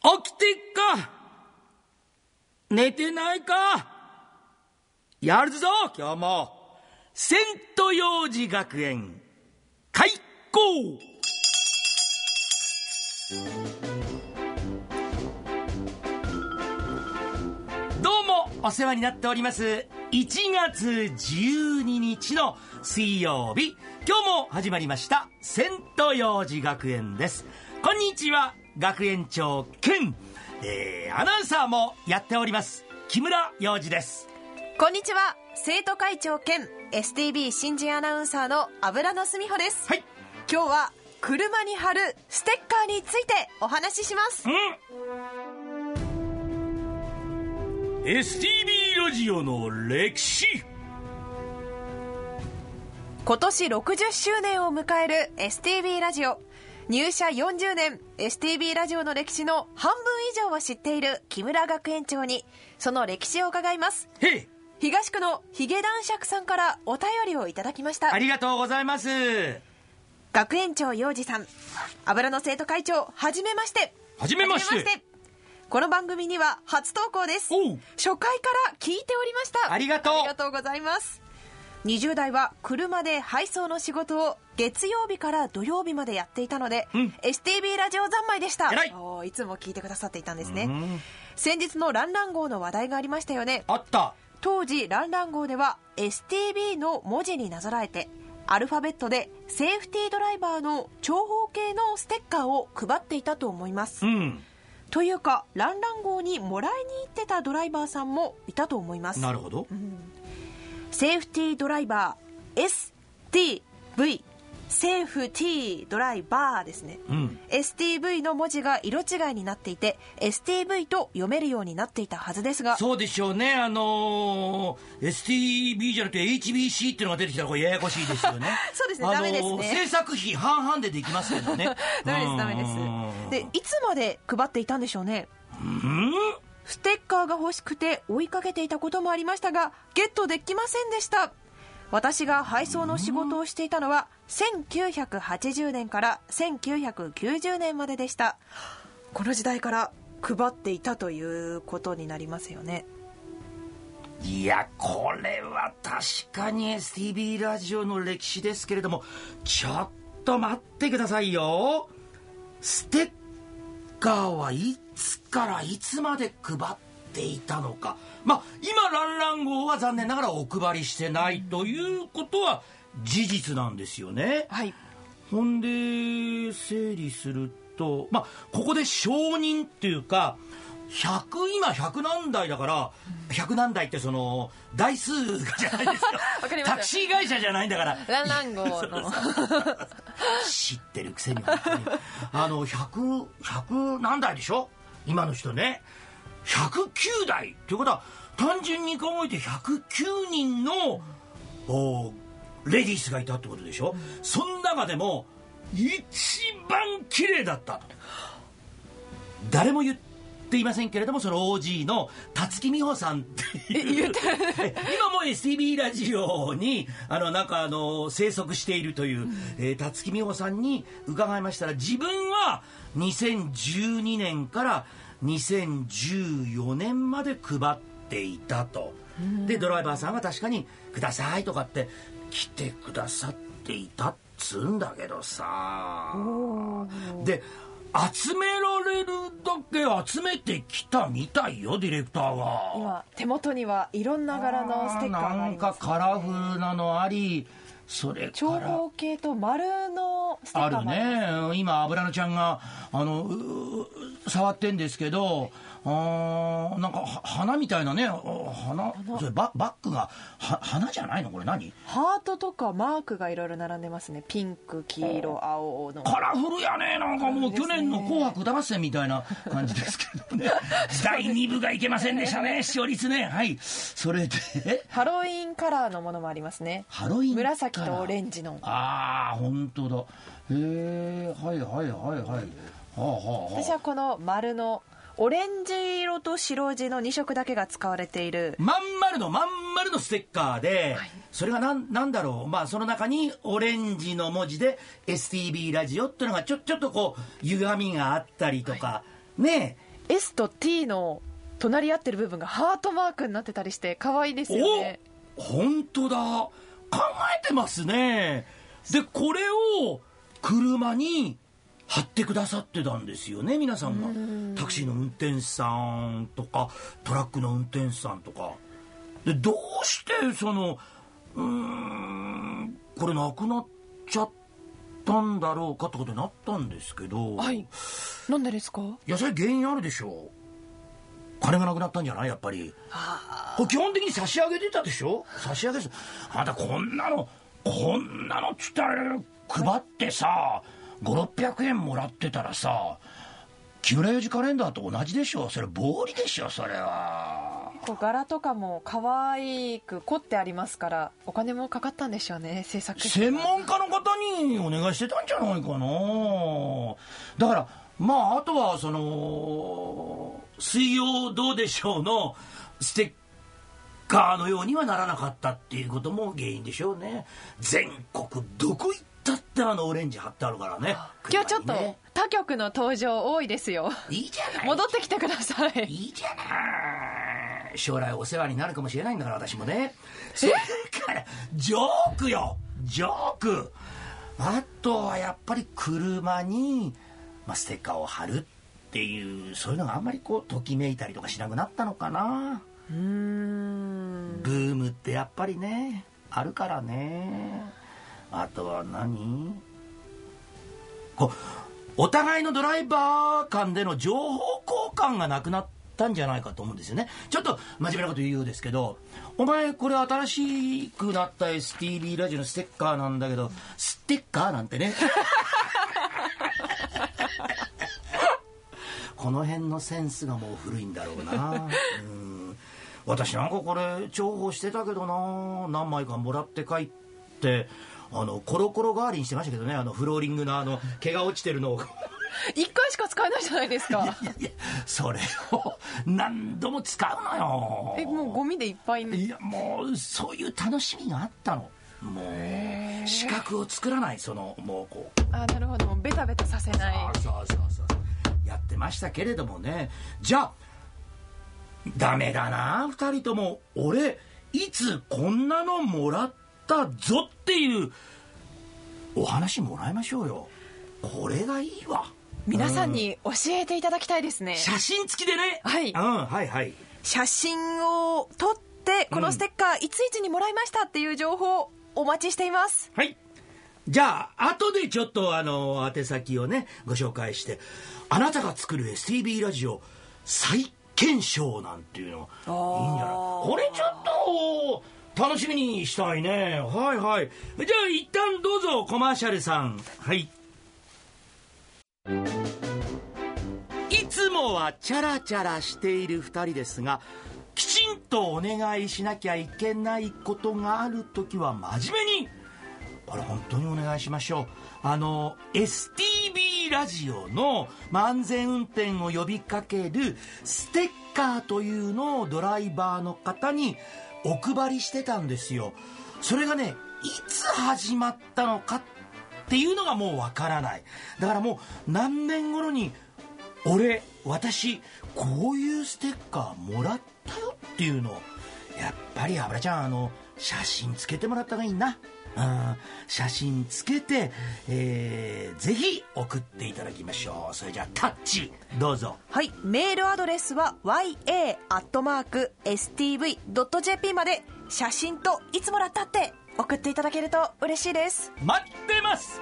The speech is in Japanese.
起きてっか。寝てないか。やるぞ今日も。セント幼児学園。開校。どうもお世話になっております。1月12日の水曜日。今日も始まりました。セント幼児学園です。こんにちは。学園長兼、えー、アナウンサーもやっております。木村洋二です。こんにちは。生徒会長兼 STB 新人アナウンサーの油野澄穂です。はい。今日は車に貼るステッカーについてお話しします。うん。STB ラジオの歴史。今年60周年を迎える STB ラジオ入社40年 STB ラジオの歴史の半分以上を知っている木村学園長にその歴史を伺います。東区のヒゲ男爵さんからお便りをいただきました。ありがとうございます。学園長洋二さん油の生徒会長はじめまして。はじめまして。この番組には初投稿です。初回から聞いておりました。ありがとう。ありがとうございます20代は車で配送の仕事を月曜日から土曜日までやっていたので、うん。STB ラジオ三昧でした。偉い。いつも聞いてくださっていたんですね。うん。先日のランラン号の話題がありましたよね。あった。当時ランラン号では STB の文字になぞらえてアルファベットでセーフティードライバーの長方形のステッカーを配っていたと思います、うん。というかランラン号にもらいに行ってたドライバーさんもいたと思います。なるほどセーフティードライバー STV セーフティードライバーですね、うん。STV の文字が色違いになっていて STV と読めるようになっていたはずですが。そうでしょうね。あのー STB じゃなくて HBC っていうのが出てきたらこれややこしいですよね。そうですね。あのーダメですね。制作費半々でできますけどね。ダメですダメです。うん。でいつまで配っていたんでしょうね。うん？ステッカーが欲しくて追いかけていたこともありましたがゲットできませんでした。私が配送の仕事をしていたのは1980年から1990年まででした。この時代から配っていたということになりますよね。いやこれは確かに STB ラジオの歴史ですけれどもちょっと待ってくださいよ。ステッカーはいつからいつまで配っていたのかまあ今ランラン号は残念ながらお配りしてないということは事実なんですよね。はいほんで整理するとまあここで承認っていうか100今100何台だから100何台ってその台数がじゃないです かタクシー会社じゃないんだから。ランラン号の。知ってるくせにあの100 100何台でしょ？今の人ね。109台。っていうことは単純に考えて109人のおレディースがいたってことでしょ、その中でも一番綺麗だった。と誰も言っていませんけれどもその OG の辰木美穂さんっていう。今も STB ラジオにあのなんかあの生息しているという、えー辰木美穂さんに伺いましたら自分は2012年から2014年まで配っていたと。でドライバーさんが確かに「ください」とかって来てくださっていたっつうんだけどさ。で集められるだけ集めてきたみたいよディレクターが。今手元にはいろんな柄のステッカーがあなんかりますカラフルなのありそれ長から。方形と丸のステッあるカーもあります。ね。今油野ちゃんがあのう触ってんですけどあーなんかは花みたいなねあ花それババッグがは花じゃないの？これ何？ハートとかマークがいろいろ並んでますね。ピンク黄色青の。カラフルやね。なんかもう去年の「紅白歌合戦」みたいな感じですけどね。第2部がいけませんでしたね 視聴率ね。はい。それで？ハロウィンカラーのものもありますね。ハロウィン紫とオレンジの。ああ本当だ。へえはいはいはいはい。はあはあはあ。私はこの丸のオレンジ色と白地の2色だけが使われている。まん丸のまん丸のステッカーで、はい。それがなんなんだろう？まあその中にオレンジの文字で STB ラジオっていうのがちょちょっとこう歪みがあったりとか、ね S と T の隣り合ってる部分がハートマークになってたりして可愛いですよね。お本当だ。考えてますね。でこれを車に貼ってくださってたんですよね皆さんが。タクシーの運転手さんとかトラックの運転手さんとか。でどうしてそのうーんこれなくなっちゃったんだろうかってことになったんですけど、はい。なんでですか？いやそれ原因あるでしょう。金がなくなったんじゃない？やっぱり。これ基本的に差し上げてたでしょ？差し上げてあんたこんなのこんなのっつったら配ってさ5600円もらってたらさ木村四時カレンダーと同じでしょそれ暴利でしょそれは。こう柄とかも可愛く凝ってありますからお金もかかったんでしょうね制作費専門家の方にお願いしてたんじゃないかな。だからまああとはその「水曜どうでしょう」のステッカーのようにはならなかったっていうことも原因でしょうね。全国どこ行ったってあのオレンジ貼ってあるからね。今日ちょっと他局の登場多いですよ。いいじゃない。戻ってきてください。いいじゃない。将来お世話になるかもしれないんだから私もね。それからジョークよ。ジョーク。あとはやっぱり車に、まあ、ステッカーを貼るっていうそういうのがあんまりこうときめいたりとかしなくなったのかな。うーん。ブームってやっぱりねあるからねあとは何？こお互いのドライバー間での情報交換がなくなったんじゃないかと思うんですよね。ちょっと真面目なこと言うようですけどお前これ新しくなった STB ラジオのステッカーなんだけどステッカーなんてね。この辺のセンスがもう古いんだろうな。うん。私なんかこれ重宝してたけどな。何枚かもらって帰ってあのコロコロ代わりにしてましたけどね。あのフローリングのあの毛が落ちてるのを。一回しか使えないじゃないですか。いやそれを何度も使うのよ。えもうゴミでいっぱいにいやもうそういう楽しみがあったの。もう資格を作らないそのもうこう。あなるほど。ベタベタさせない。そうそうそうそう。やってましたけれどもね。じゃあダメだな二人とも。俺いつこんなのもらったぞっていうお話もらいましょうよ。これがいいわ。皆さんに教えていただきたいですね。写真付きでね。はい。うんはいはい。写真を撮ってこのステッカーいついつにもらいましたっていう情報お待ちしています。はい。じゃあ後でちょっとあの宛先をねご紹介してあなたが作る STB ラジオ再検証なんていうのいいんじゃない？これちょっと楽しみにしたいね。はいはい。じゃあ一旦どうぞコマーシャルさん。はい。いつもはチャラチャラしている2人ですがきちんとお願いしなきゃいけないことがある時は真面目にこれ本当にお願いしましょう。あの STB ラジオのまあ安全運転を呼びかけるステッカーというのをドライバーの方にお配りしてたんですよ。それがねいつ始まったのかっていうのがもうわからない。だからもう何年頃に俺私こういうステッカーもらったよっていうのをやっぱり油ちゃんあの写真つけてもらった方がいいな。写真つけて、えーぜひ送っていただきましょう。それじゃあタッチどうぞ。はいメールアドレスは ya.stv.jp まで写真といつもらったって送っていただけると嬉しいです。待ってます